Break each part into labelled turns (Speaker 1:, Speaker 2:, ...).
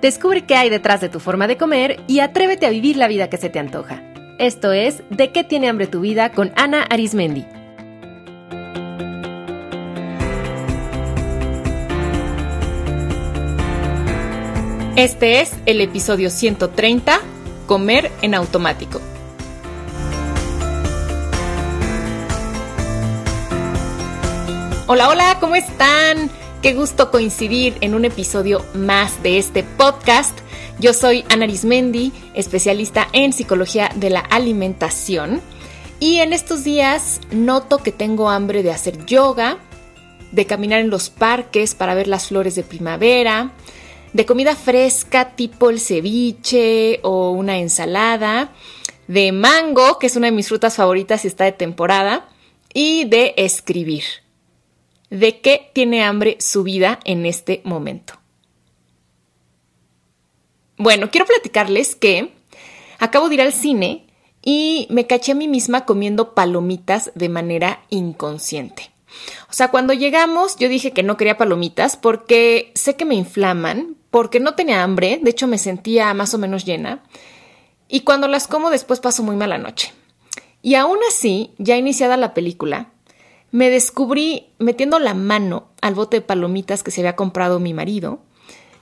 Speaker 1: Descubre qué hay detrás de tu forma de comer y atrévete a vivir la vida que se te antoja. Esto es De qué tiene hambre tu vida con Ana Arismendi. Este es el episodio 130, Comer en automático. Hola, hola, ¿cómo están? Qué gusto coincidir en un episodio más de este podcast. Yo soy Ana Arismendi, especialista en psicología de la alimentación. Y en estos días noto que tengo hambre de hacer yoga, de caminar en los parques para ver las flores de primavera, de comida fresca tipo el ceviche o una ensalada, de mango, que es una de mis frutas favoritas y está de temporada, y de escribir de qué tiene hambre su vida en este momento. Bueno, quiero platicarles que acabo de ir al cine y me caché a mí misma comiendo palomitas de manera inconsciente. O sea, cuando llegamos yo dije que no quería palomitas porque sé que me inflaman, porque no tenía hambre, de hecho me sentía más o menos llena, y cuando las como después paso muy mala noche. Y aún así, ya iniciada la película, me descubrí metiendo la mano al bote de palomitas que se había comprado mi marido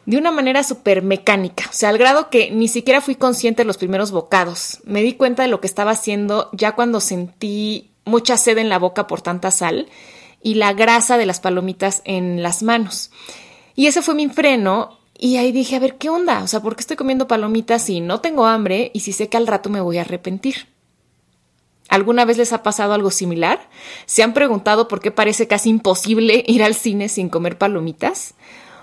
Speaker 1: de una manera súper mecánica, o sea, al grado que ni siquiera fui consciente de los primeros bocados. Me di cuenta de lo que estaba haciendo ya cuando sentí mucha sed en la boca por tanta sal y la grasa de las palomitas en las manos. Y ese fue mi freno y ahí dije, a ver, ¿qué onda? O sea, ¿por qué estoy comiendo palomitas si no tengo hambre y si sé que al rato me voy a arrepentir? ¿Alguna vez les ha pasado algo similar? ¿Se han preguntado por qué parece casi imposible ir al cine sin comer palomitas?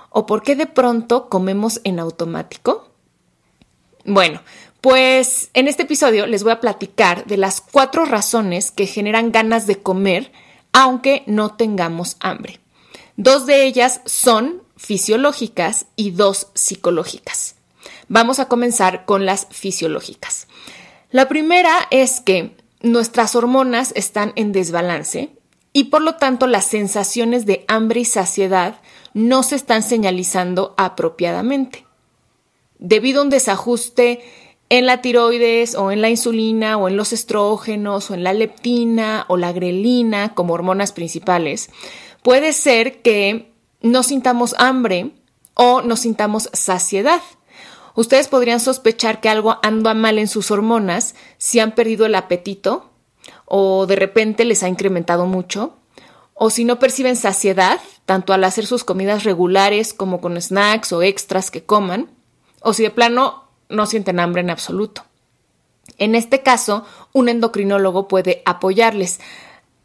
Speaker 1: ¿O por qué de pronto comemos en automático? Bueno, pues en este episodio les voy a platicar de las cuatro razones que generan ganas de comer aunque no tengamos hambre. Dos de ellas son fisiológicas y dos psicológicas. Vamos a comenzar con las fisiológicas. La primera es que nuestras hormonas están en desbalance y por lo tanto las sensaciones de hambre y saciedad no se están señalizando apropiadamente. Debido a un desajuste en la tiroides o en la insulina o en los estrógenos o en la leptina o la grelina como hormonas principales, puede ser que no sintamos hambre o no sintamos saciedad. Ustedes podrían sospechar que algo anda mal en sus hormonas si han perdido el apetito o de repente les ha incrementado mucho, o si no perciben saciedad, tanto al hacer sus comidas regulares como con snacks o extras que coman, o si de plano no sienten hambre en absoluto. En este caso, un endocrinólogo puede apoyarles.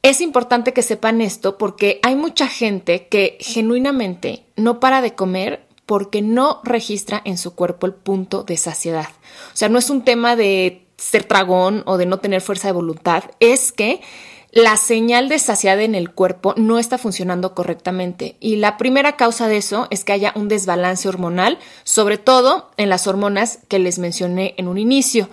Speaker 1: Es importante que sepan esto porque hay mucha gente que genuinamente no para de comer porque no registra en su cuerpo el punto de saciedad. O sea, no es un tema de ser tragón o de no tener fuerza de voluntad, es que la señal de saciedad en el cuerpo no está funcionando correctamente. Y la primera causa de eso es que haya un desbalance hormonal, sobre todo en las hormonas que les mencioné en un inicio.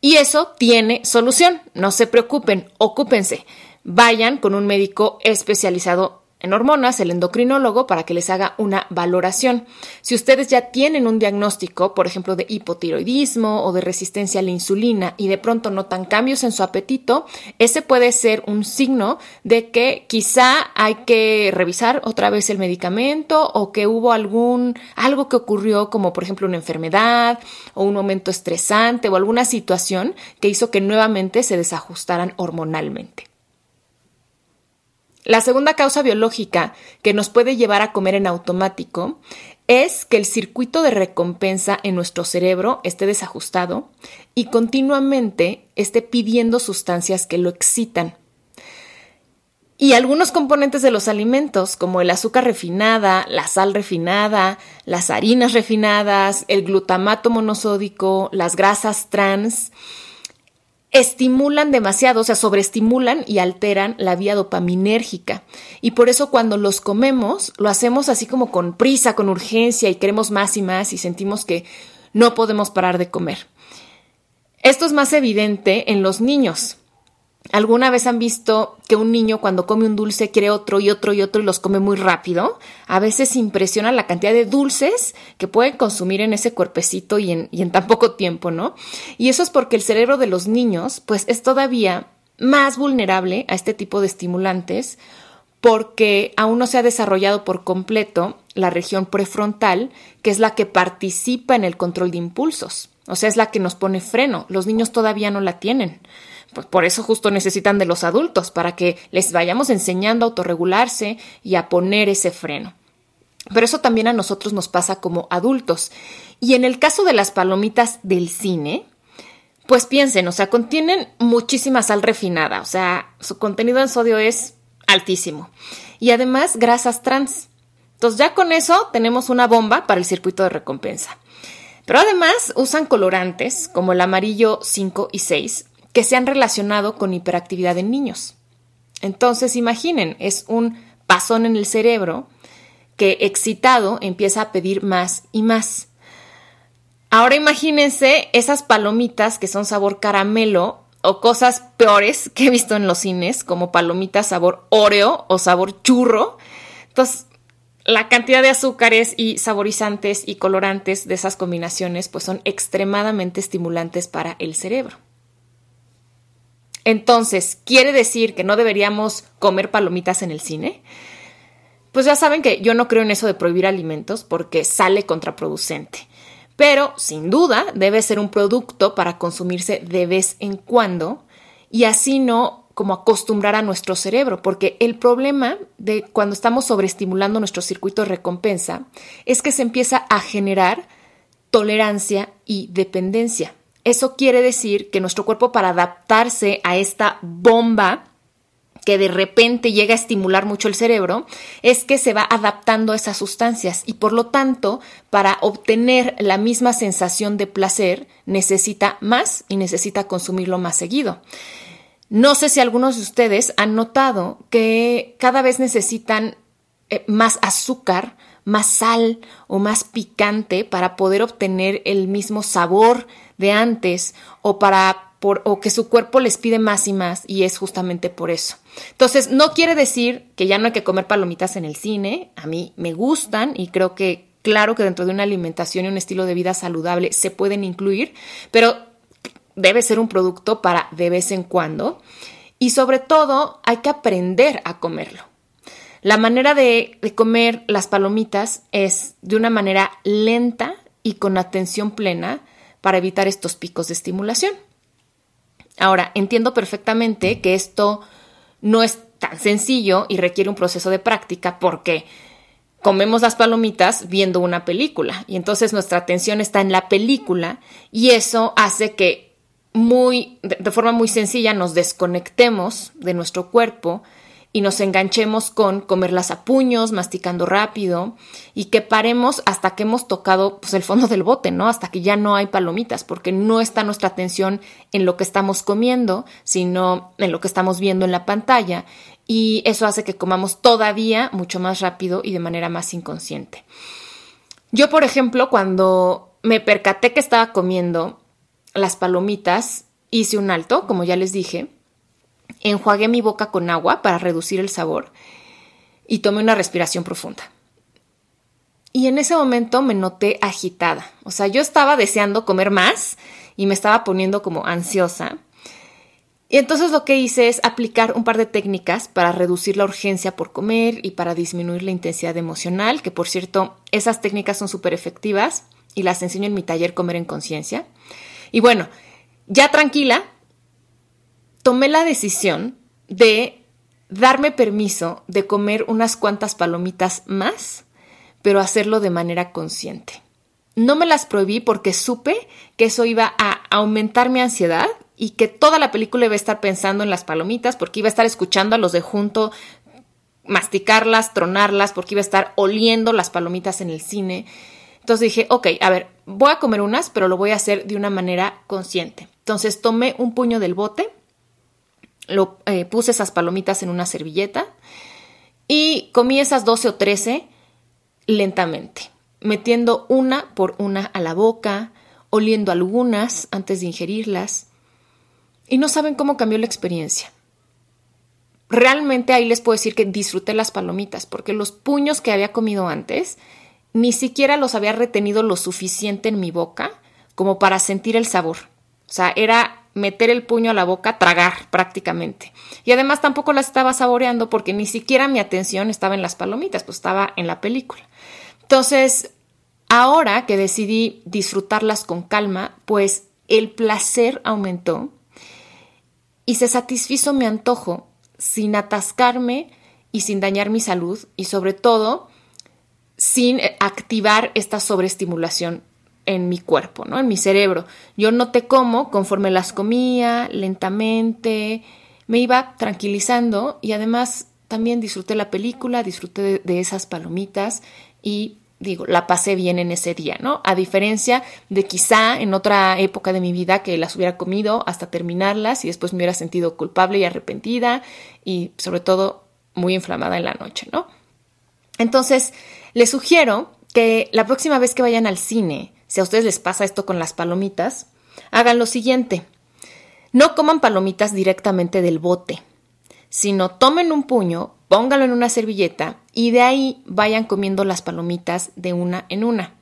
Speaker 1: Y eso tiene solución. No se preocupen, ocúpense. Vayan con un médico especializado en hormonas, el endocrinólogo, para que les haga una valoración. Si ustedes ya tienen un diagnóstico, por ejemplo, de hipotiroidismo o de resistencia a la insulina y de pronto notan cambios en su apetito, ese puede ser un signo de que quizá hay que revisar otra vez el medicamento o que hubo algún algo que ocurrió como por ejemplo una enfermedad o un momento estresante o alguna situación que hizo que nuevamente se desajustaran hormonalmente. La segunda causa biológica que nos puede llevar a comer en automático es que el circuito de recompensa en nuestro cerebro esté desajustado y continuamente esté pidiendo sustancias que lo excitan. Y algunos componentes de los alimentos, como el azúcar refinada, la sal refinada, las harinas refinadas, el glutamato monosódico, las grasas trans, estimulan demasiado, o sea, sobreestimulan y alteran la vía dopaminérgica. Y por eso cuando los comemos, lo hacemos así como con prisa, con urgencia y queremos más y más y sentimos que no podemos parar de comer. Esto es más evidente en los niños. ¿Alguna vez han visto que un niño cuando come un dulce quiere otro y otro y otro y los come muy rápido? A veces impresiona la cantidad de dulces que pueden consumir en ese cuerpecito y en, y en tan poco tiempo, ¿no? Y eso es porque el cerebro de los niños pues es todavía más vulnerable a este tipo de estimulantes porque aún no se ha desarrollado por completo la región prefrontal, que es la que participa en el control de impulsos. O sea, es la que nos pone freno. Los niños todavía no la tienen. Pues por eso justo necesitan de los adultos, para que les vayamos enseñando a autorregularse y a poner ese freno. Pero eso también a nosotros nos pasa como adultos. Y en el caso de las palomitas del cine, pues piensen, o sea, contienen muchísima sal refinada, o sea, su contenido en sodio es altísimo. Y además grasas trans. Entonces ya con eso tenemos una bomba para el circuito de recompensa. Pero además usan colorantes como el amarillo 5 y 6 que se han relacionado con hiperactividad en niños. Entonces imaginen, es un pasón en el cerebro que excitado empieza a pedir más y más. Ahora imagínense esas palomitas que son sabor caramelo o cosas peores que he visto en los cines, como palomitas sabor Oreo o sabor churro. Entonces, la cantidad de azúcares y saborizantes y colorantes de esas combinaciones pues son extremadamente estimulantes para el cerebro. Entonces, ¿quiere decir que no deberíamos comer palomitas en el cine? Pues ya saben que yo no creo en eso de prohibir alimentos porque sale contraproducente pero sin duda debe ser un producto para consumirse de vez en cuando y así no como acostumbrar a nuestro cerebro, porque el problema de cuando estamos sobreestimulando nuestro circuito de recompensa es que se empieza a generar tolerancia y dependencia. Eso quiere decir que nuestro cuerpo para adaptarse a esta bomba que de repente llega a estimular mucho el cerebro, es que se va adaptando a esas sustancias y por lo tanto, para obtener la misma sensación de placer, necesita más y necesita consumirlo más seguido. No sé si algunos de ustedes han notado que cada vez necesitan eh, más azúcar, más sal o más picante para poder obtener el mismo sabor de antes o para o que su cuerpo les pide más y más y es justamente por eso. Entonces, no quiere decir que ya no hay que comer palomitas en el cine, a mí me gustan y creo que claro que dentro de una alimentación y un estilo de vida saludable se pueden incluir, pero debe ser un producto para de vez en cuando y sobre todo hay que aprender a comerlo. La manera de, de comer las palomitas es de una manera lenta y con atención plena para evitar estos picos de estimulación. Ahora, entiendo perfectamente que esto no es tan sencillo y requiere un proceso de práctica porque comemos las palomitas viendo una película y entonces nuestra atención está en la película y eso hace que muy de forma muy sencilla nos desconectemos de nuestro cuerpo y nos enganchemos con comerlas a puños, masticando rápido y que paremos hasta que hemos tocado pues, el fondo del bote, ¿no? Hasta que ya no hay palomitas, porque no está nuestra atención en lo que estamos comiendo, sino en lo que estamos viendo en la pantalla y eso hace que comamos todavía mucho más rápido y de manera más inconsciente. Yo, por ejemplo, cuando me percaté que estaba comiendo las palomitas, hice un alto, como ya les dije, enjuagué mi boca con agua para reducir el sabor y tomé una respiración profunda. Y en ese momento me noté agitada. O sea, yo estaba deseando comer más y me estaba poniendo como ansiosa. Y entonces lo que hice es aplicar un par de técnicas para reducir la urgencia por comer y para disminuir la intensidad emocional, que por cierto, esas técnicas son súper efectivas y las enseño en mi taller Comer en Conciencia. Y bueno, ya tranquila, tomé la decisión de darme permiso de comer unas cuantas palomitas más, pero hacerlo de manera consciente. No me las prohibí porque supe que eso iba a aumentar mi ansiedad y que toda la película iba a estar pensando en las palomitas porque iba a estar escuchando a los de junto masticarlas, tronarlas, porque iba a estar oliendo las palomitas en el cine. Entonces dije, ok, a ver, voy a comer unas, pero lo voy a hacer de una manera consciente. Entonces tomé un puño del bote, eh, puse esas palomitas en una servilleta y comí esas 12 o 13 lentamente, metiendo una por una a la boca, oliendo algunas antes de ingerirlas. y no saben cómo cambió la experiencia. Realmente ahí les puedo decir que disfruté las palomitas, porque los puños que había comido antes ni siquiera los había retenido lo suficiente en mi boca como para sentir el sabor. O sea, era meter el puño a la boca, tragar prácticamente. Y además tampoco las estaba saboreando porque ni siquiera mi atención estaba en las palomitas, pues estaba en la película. Entonces, ahora que decidí disfrutarlas con calma, pues el placer aumentó y se satisfizo mi antojo sin atascarme y sin dañar mi salud y sobre todo sin activar esta sobreestimulación en mi cuerpo, ¿no? En mi cerebro. Yo noté cómo, conforme las comía, lentamente, me iba tranquilizando y además también disfruté la película, disfruté de, de, esas palomitas y digo, la pasé bien en ese día, ¿no? A diferencia de quizá en otra época de mi vida que las hubiera comido hasta terminarlas y después me hubiera sentido culpable y arrepentida y sobre todo muy inflamada en la noche, ¿no? Entonces, les sugiero que la próxima vez que vayan al cine, si a ustedes les pasa esto con las palomitas, hagan lo siguiente. No coman palomitas directamente del bote, sino tomen un puño, pónganlo en una servilleta y de ahí vayan comiendo las palomitas de una en una.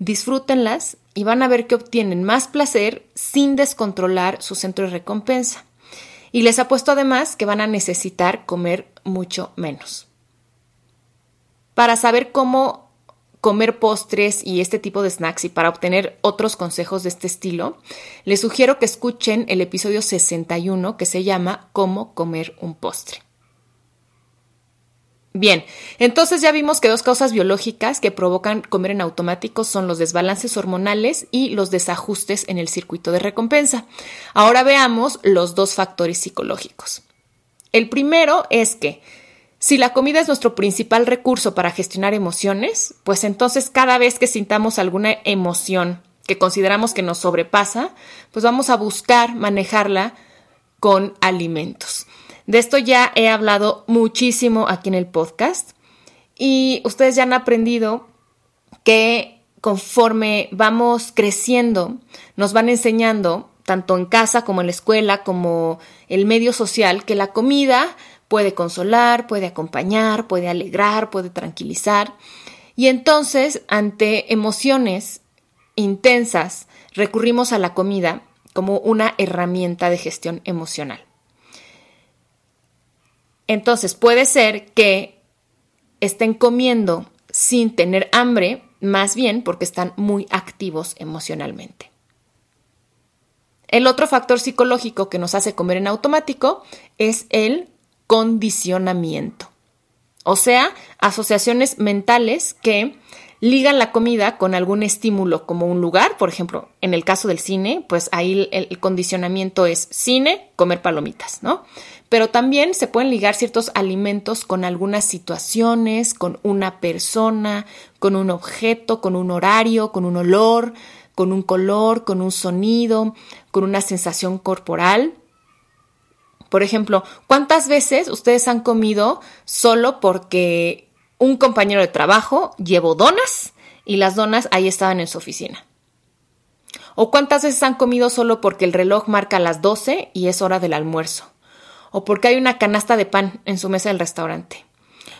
Speaker 1: Disfrútenlas y van a ver que obtienen más placer sin descontrolar su centro de recompensa. Y les apuesto además que van a necesitar comer mucho menos. Para saber cómo comer postres y este tipo de snacks y para obtener otros consejos de este estilo, les sugiero que escuchen el episodio 61 que se llama Cómo comer un postre. Bien, entonces ya vimos que dos causas biológicas que provocan comer en automático son los desbalances hormonales y los desajustes en el circuito de recompensa. Ahora veamos los dos factores psicológicos. El primero es que si la comida es nuestro principal recurso para gestionar emociones, pues entonces cada vez que sintamos alguna emoción que consideramos que nos sobrepasa, pues vamos a buscar manejarla con alimentos. De esto ya he hablado muchísimo aquí en el podcast y ustedes ya han aprendido que conforme vamos creciendo, nos van enseñando, tanto en casa como en la escuela, como el medio social, que la comida Puede consolar, puede acompañar, puede alegrar, puede tranquilizar. Y entonces, ante emociones intensas, recurrimos a la comida como una herramienta de gestión emocional. Entonces, puede ser que estén comiendo sin tener hambre, más bien porque están muy activos emocionalmente. El otro factor psicológico que nos hace comer en automático es el condicionamiento. O sea, asociaciones mentales que ligan la comida con algún estímulo como un lugar, por ejemplo, en el caso del cine, pues ahí el, condicionamiento es cine, comer palomitas, ¿no? Pero también se pueden ligar ciertos alimentos con algunas situaciones, con una persona, con un objeto, con un horario, con un olor, con un color, con un sonido, con una sensación corporal. Por ejemplo, ¿cuántas veces ustedes han comido solo porque un compañero de trabajo llevó donas y las donas ahí estaban en su oficina? ¿O cuántas veces han comido solo porque el reloj marca las 12 y es hora del almuerzo? ¿O porque hay una canasta de pan en su mesa del restaurante?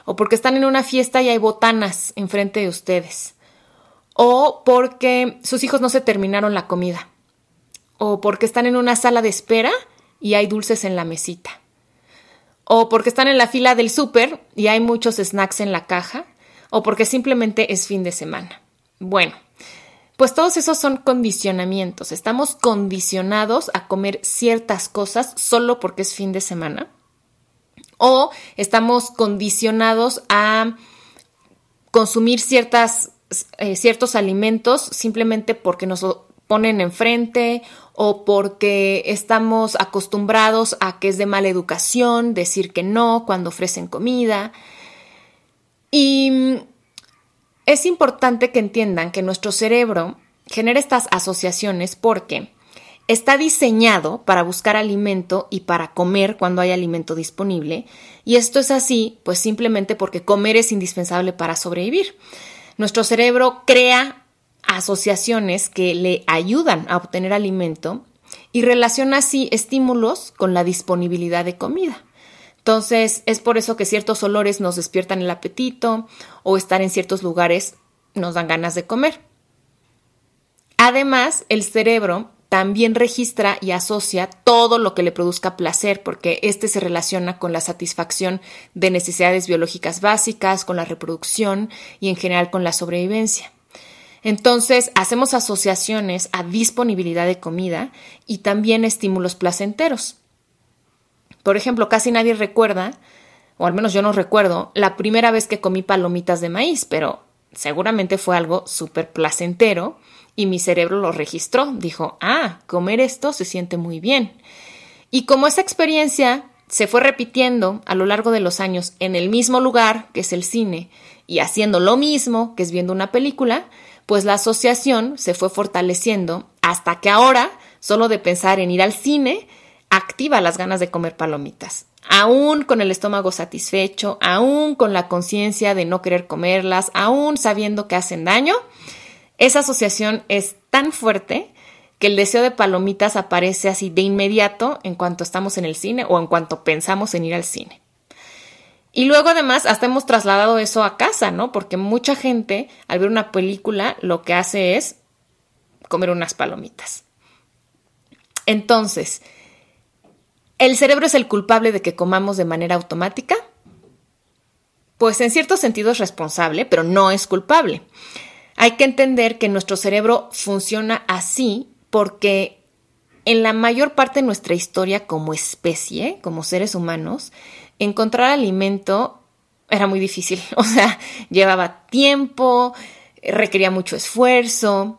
Speaker 1: ¿O porque están en una fiesta y hay botanas enfrente de ustedes? ¿O porque sus hijos no se terminaron la comida? ¿O porque están en una sala de espera y hay dulces en la mesita. O porque están en la fila del súper y hay muchos snacks en la caja. O porque simplemente es fin de semana. Bueno, pues todos esos son condicionamientos. Estamos condicionados a comer ciertas cosas solo porque es fin de semana. O estamos condicionados a consumir ciertas, eh, ciertos alimentos simplemente porque nos ponen enfrente o porque estamos acostumbrados a que es de mala educación decir que no cuando ofrecen comida. Y es importante que entiendan que nuestro cerebro genera estas asociaciones porque está diseñado para buscar alimento y para comer cuando hay alimento disponible. Y esto es así, pues simplemente porque comer es indispensable para sobrevivir. Nuestro cerebro crea asociaciones que le ayudan a obtener alimento y relaciona así estímulos con la disponibilidad de comida. Entonces, es por eso que ciertos olores nos despiertan el apetito o estar en ciertos lugares nos dan ganas de comer. Además, el cerebro también registra y asocia todo lo que le produzca placer, porque este se relaciona con la satisfacción de necesidades biológicas básicas, con la reproducción y en general con la sobrevivencia. Entonces, hacemos asociaciones a disponibilidad de comida y también estímulos placenteros. Por ejemplo, casi nadie recuerda, o al menos yo no recuerdo, la primera vez que comí palomitas de maíz, pero seguramente fue algo súper placentero y mi cerebro lo registró. Dijo, ah, comer esto se siente muy bien. Y como esa experiencia se fue repitiendo a lo largo de los años en el mismo lugar, que es el cine, y haciendo lo mismo, que es viendo una película, pues la asociación se fue fortaleciendo hasta que ahora, solo de pensar en ir al cine, activa las ganas de comer palomitas. Aún con el estómago satisfecho, aún con la conciencia de no querer comerlas, aún sabiendo que hacen daño, esa asociación es tan fuerte que el deseo de palomitas aparece así de inmediato en cuanto estamos en el cine o en cuanto pensamos en ir al cine. Y luego además hasta hemos trasladado eso a casa, ¿no? Porque mucha gente al ver una película lo que hace es comer unas palomitas. Entonces, ¿el cerebro es el culpable de que comamos de manera automática? Pues en cierto sentido es responsable, pero no es culpable. Hay que entender que nuestro cerebro funciona así porque en la mayor parte de nuestra historia como especie, como seres humanos, encontrar alimento era muy difícil. O sea, llevaba tiempo, requería mucho esfuerzo.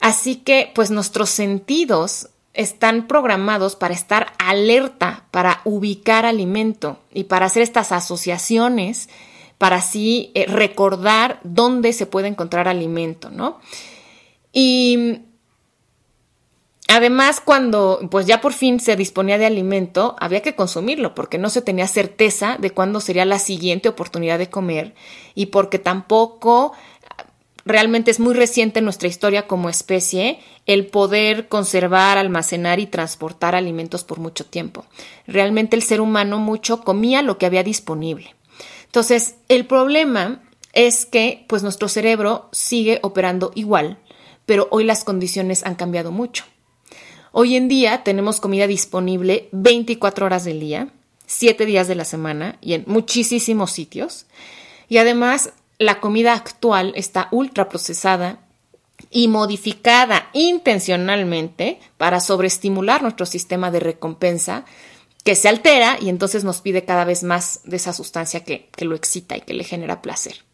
Speaker 1: Así que, pues nuestros sentidos están programados para estar alerta, para ubicar alimento y para hacer estas asociaciones para así eh, recordar dónde se puede encontrar alimento, ¿no? Y además, cuando pues ya por fin se disponía de alimento, había que consumirlo porque no se tenía certeza de cuándo sería la siguiente oportunidad de comer y porque tampoco realmente es muy reciente en nuestra historia como especie el poder conservar, almacenar y transportar alimentos por mucho tiempo. Realmente el ser humano mucho comía lo que había disponible. Entonces, el problema es que pues nuestro cerebro sigue operando igual, pero hoy las condiciones han cambiado mucho. Hoy en día tenemos comida disponible 24 horas del día, 7 días de la semana y en muchísimos sitios. Y además, la comida actual está ultra procesada y modificada intencionalmente para sobreestimular nuestro sistema de recompensa que se altera y entonces nos pide cada vez más de esa sustancia que, lo excita y que le genera placer.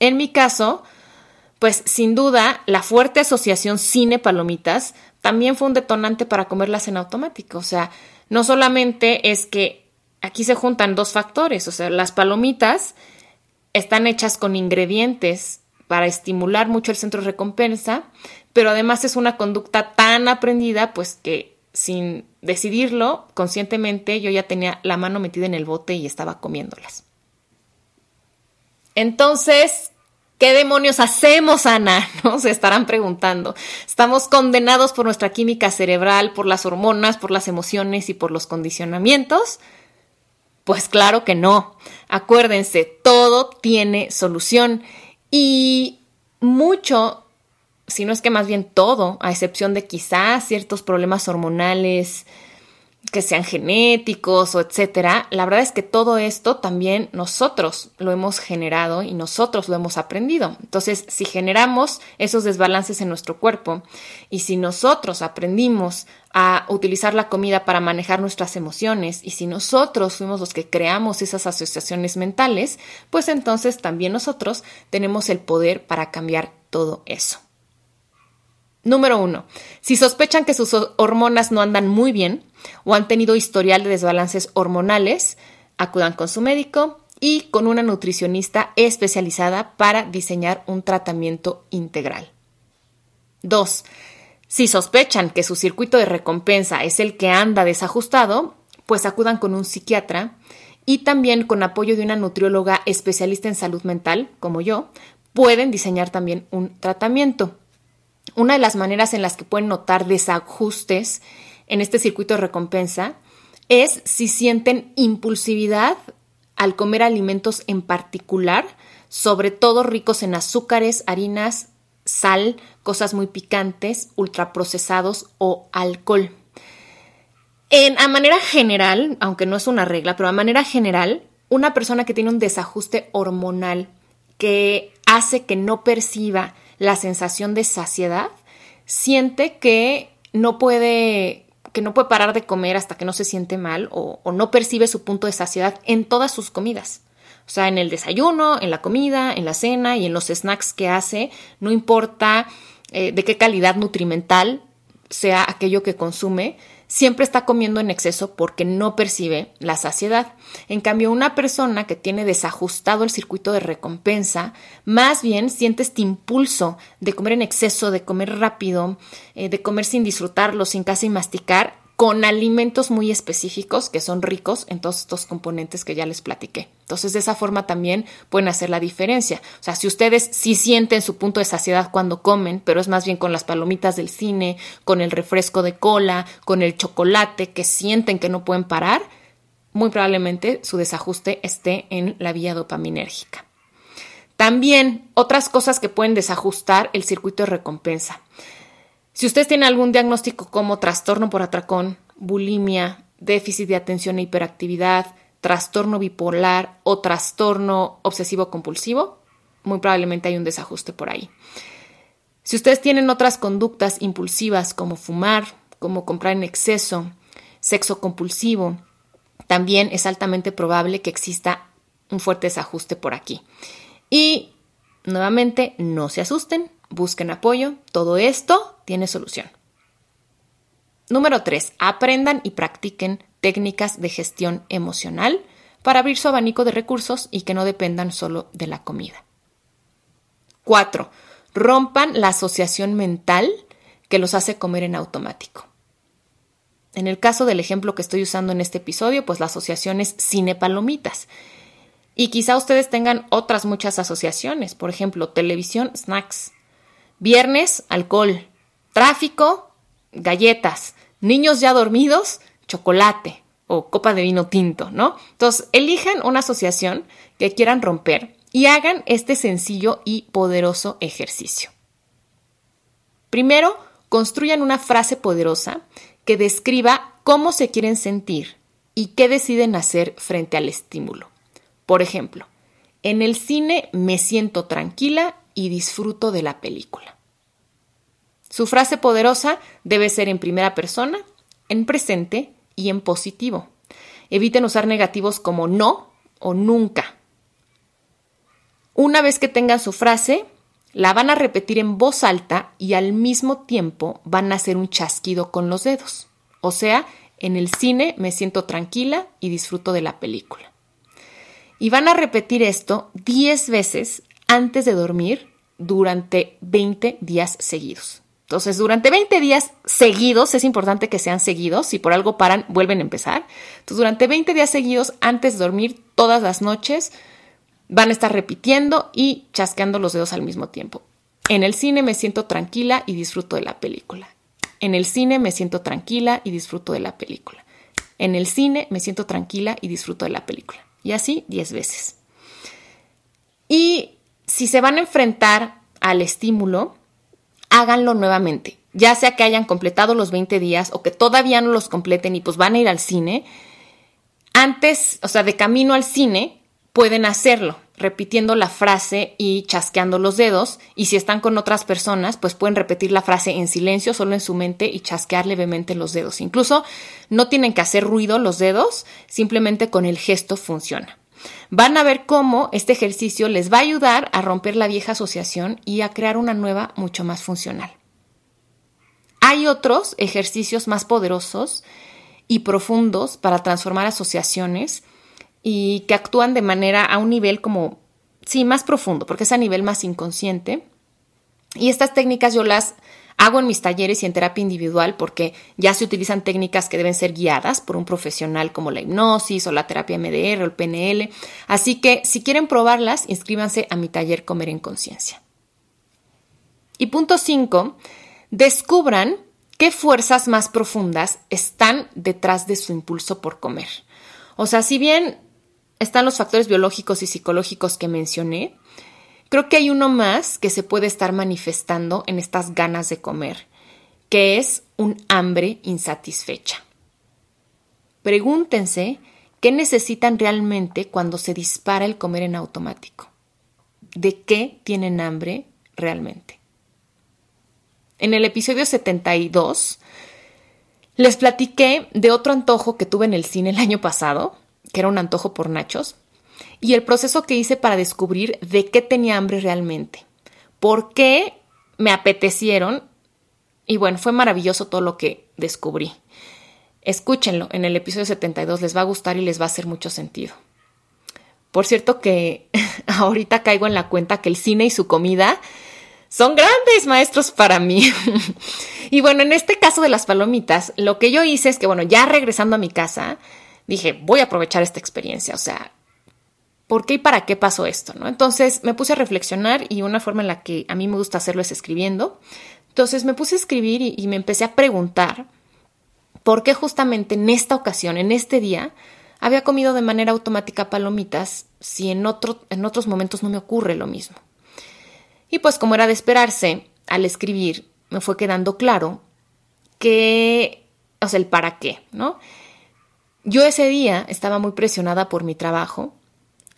Speaker 1: En mi caso, pues sin duda la fuerte asociación cine-palomitas también fue un detonante para comerlas en automático. O sea, no solamente es que aquí se juntan dos factores, o sea, las palomitas están hechas con ingredientes para estimular mucho el centro de recompensa, pero además es una conducta tan aprendida, pues que sin decidirlo conscientemente, yo ya tenía la mano metida en el bote y estaba comiéndolas. Entonces, ¿qué demonios hacemos, Ana? ¿No? Se estarán preguntando. ¿Estamos condenados por nuestra química cerebral, por las hormonas, por las emociones y por los condicionamientos? Pues claro que no. Acuérdense, todo tiene solución y mucho si no es que más bien todo, a excepción de quizás ciertos problemas hormonales que sean genéticos o etcétera, la verdad es que todo esto también nosotros lo hemos generado y nosotros lo hemos aprendido. Entonces, si generamos esos desbalances en nuestro cuerpo y si nosotros aprendimos a utilizar la comida para manejar nuestras emociones y si nosotros fuimos los que creamos esas asociaciones mentales, pues entonces también nosotros tenemos el poder para cambiar todo eso. Número uno, si sospechan que sus hormonas no andan muy bien o han tenido historial de desbalances hormonales, acudan con su médico y con una nutricionista especializada para diseñar un tratamiento integral. Dos, si sospechan que su circuito de recompensa es el que anda desajustado, pues acudan con un psiquiatra y también con apoyo de una nutrióloga especialista en salud mental, como yo, pueden diseñar también un tratamiento. una de las maneras en las que pueden notar desajustes en este circuito de recompensa es si sienten impulsividad al comer alimentos en particular, sobre todo ricos en azúcares, harinas, sal, cosas muy picantes, ultraprocesados o alcohol. En, a manera general, aunque no es una regla, pero a manera general, una persona que tiene un desajuste hormonal que hace que no perciba la sensación de saciedad, siente que no puede que no puede parar de comer hasta que no se siente mal o, no percibe su punto de saciedad en todas sus comidas. O sea, en el desayuno, en la comida, en la cena y en los snacks que hace, no importa eh, de qué calidad nutrimental sea aquello que consume, siempre está comiendo en exceso porque no percibe la saciedad. En cambio, una persona que tiene desajustado el circuito de recompensa, más bien siente este impulso de comer en exceso, de comer rápido, eh, de comer sin disfrutarlo, sin casi masticar, con alimentos muy específicos que son ricos en todos estos componentes que ya les platiqué. Entonces, de esa forma también pueden hacer la diferencia. O sea, si ustedes sí sienten su punto de saciedad cuando comen, pero es más bien con las palomitas del cine, con el refresco de cola, con el chocolate, que sienten que no pueden parar, muy probablemente su desajuste esté en la vía dopaminérgica. También otras cosas que pueden desajustar el circuito de recompensa. Si ustedes tienen algún diagnóstico como trastorno por atracón, bulimia, déficit de atención e hiperactividad, trastorno bipolar o trastorno obsesivo compulsivo, muy probablemente hay un desajuste por ahí. Si ustedes tienen otras conductas impulsivas como fumar, como comprar en exceso, sexo compulsivo, también es altamente probable que exista un fuerte desajuste por aquí. Y nuevamente, no se asusten, busquen apoyo, todo esto tiene solución. Número 3. Aprendan y practiquen técnicas de gestión emocional para abrir su abanico de recursos y que no dependan solo de la comida. 4. Rompan la asociación mental que los hace comer en automático. En el caso del ejemplo que estoy usando en este episodio, pues la asociación es cine palomitas. Y quizá ustedes tengan otras muchas asociaciones, por ejemplo, televisión, snacks, Viernes, alcohol. Tráfico, galletas. Niños ya dormidos, chocolate o copa de vino tinto, ¿no? Entonces, elijan una asociación que quieran romper y hagan este sencillo y poderoso ejercicio. Primero, construyan una frase poderosa que describa cómo se quieren sentir y qué deciden hacer frente al estímulo. Por ejemplo, en el cine me siento tranquila y disfruto de la película. Su frase poderosa debe ser en primera persona, en presente y en positivo. Eviten usar negativos como no o nunca. Una vez que tengan su frase, la van a repetir en voz alta y al mismo tiempo van a hacer un chasquido con los dedos. O sea, en el cine me siento tranquila y disfruto de la película. Y van a repetir esto 10 veces antes de dormir durante 20 días seguidos. Entonces, durante 20 días seguidos, es importante que sean seguidos, si por algo paran, vuelven a empezar. Entonces, durante 20 días seguidos, antes de dormir, todas las noches, van a estar repitiendo y chasqueando los dedos al mismo tiempo. En el cine me siento tranquila y disfruto de la película. En el cine me siento tranquila y disfruto de la película. En el cine me siento tranquila y disfruto de la película. Y así 10 veces. Y si se van a enfrentar al estímulo, háganlo nuevamente. Ya sea que hayan completado los 20 días o que todavía no los completen y pues van a ir al cine. Antes, o sea, de camino al cine, pueden hacerlo, repitiendo la frase y chasqueando los dedos. Y si están con otras personas, pues pueden repetir la frase en silencio, solo en su mente, y chasquear levemente los dedos. Incluso no tienen que hacer ruido los dedos, simplemente con el gesto funciona. Van a ver cómo este ejercicio les va a ayudar a romper la vieja asociación y a crear una nueva mucho más funcional. Hay otros ejercicios más poderosos y profundos para transformar asociaciones y que actúan de manera a un nivel como, sí, más profundo, porque es a nivel más inconsciente. Y estas técnicas yo las Hago en mis talleres y en terapia individual porque ya se utilizan técnicas que deben ser guiadas por un profesional como la hipnosis o la terapia MDR o el PNL. Así que si quieren probarlas, inscríbanse a mi taller Comer en Conciencia. Y punto 5, descubran qué fuerzas más profundas están detrás de su impulso por comer. O sea, si bien están los factores biológicos y psicológicos que mencioné, creo que hay uno más que se puede estar manifestando en estas ganas de comer, que es un hambre insatisfecha. Pregúntense qué necesitan realmente cuando se dispara el comer en automático. ¿De qué tienen hambre realmente? En el episodio 72 les platiqué de otro antojo que tuve en el cine el año pasado, que era un antojo por nachos, y el proceso que hice para descubrir de qué tenía hambre realmente, por qué me apetecieron, y bueno, fue maravilloso todo lo que descubrí. Escúchenlo, en el episodio 72 les va a gustar y les va a hacer mucho sentido. Por cierto que ahorita caigo en la cuenta que el cine y su comida son grandes maestros para mí. y bueno, en este caso de las palomitas, lo que yo hice es que, bueno, ya regresando a mi casa, dije, voy a aprovechar esta experiencia, o sea, ¿por qué y para qué pasó esto? ¿no? Entonces me puse a reflexionar y una forma en la que a mí me gusta hacerlo es escribiendo. Entonces me puse a escribir y, me empecé a preguntar por qué justamente en esta ocasión, en este día, había comido de manera automática palomitas si en, en otros momentos no me ocurre lo mismo. Y pues como era de esperarse, al escribir me fue quedando claro que, o sea, el para qué, ¿no? Yo ese día estaba muy presionada por mi trabajo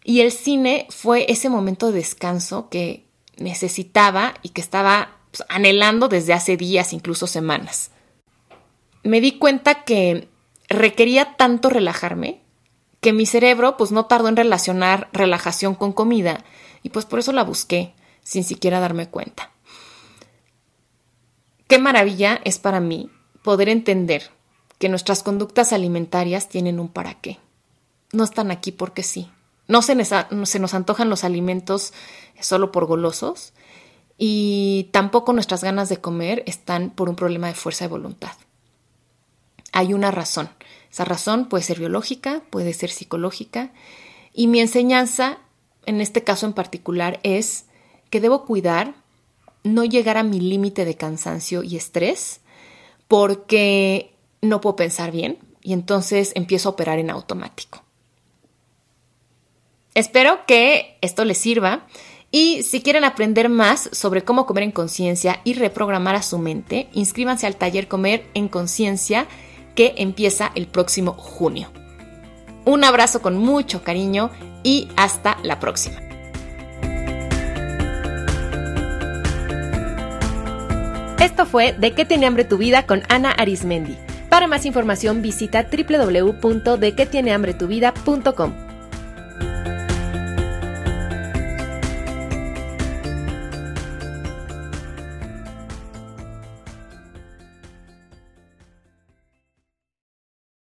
Speaker 1: y el cine fue ese momento de descanso que necesitaba y que estaba pues, anhelando desde hace días, incluso semanas. Me di cuenta que requería tanto relajarme que mi cerebro pues no tardó en relacionar relajación con comida y pues por eso la busqué sin siquiera darme cuenta. Qué maravilla es para mí poder entender que nuestras conductas alimentarias tienen un para qué. No están aquí porque sí. No se, nos antojan los alimentos solo por golosos y tampoco nuestras ganas de comer están por un problema de fuerza de voluntad. Hay una razón. Esa razón puede ser biológica, puede ser psicológica y mi enseñanza, en este caso en particular, es que debo cuidar no llegar a mi límite de cansancio y estrés porque no puedo pensar bien y entonces empiezo a operar en automático. Espero que esto les sirva y si quieren aprender más sobre cómo comer en conciencia y reprogramar a su mente, inscríbanse al taller Comer en Conciencia que empieza el próximo junio. Un abrazo con mucho cariño y hasta la próxima. Esto fue De qué tiene hambre tu vida con Ana Arismendi. Para más información visita www.dequetienehambretuvida.com.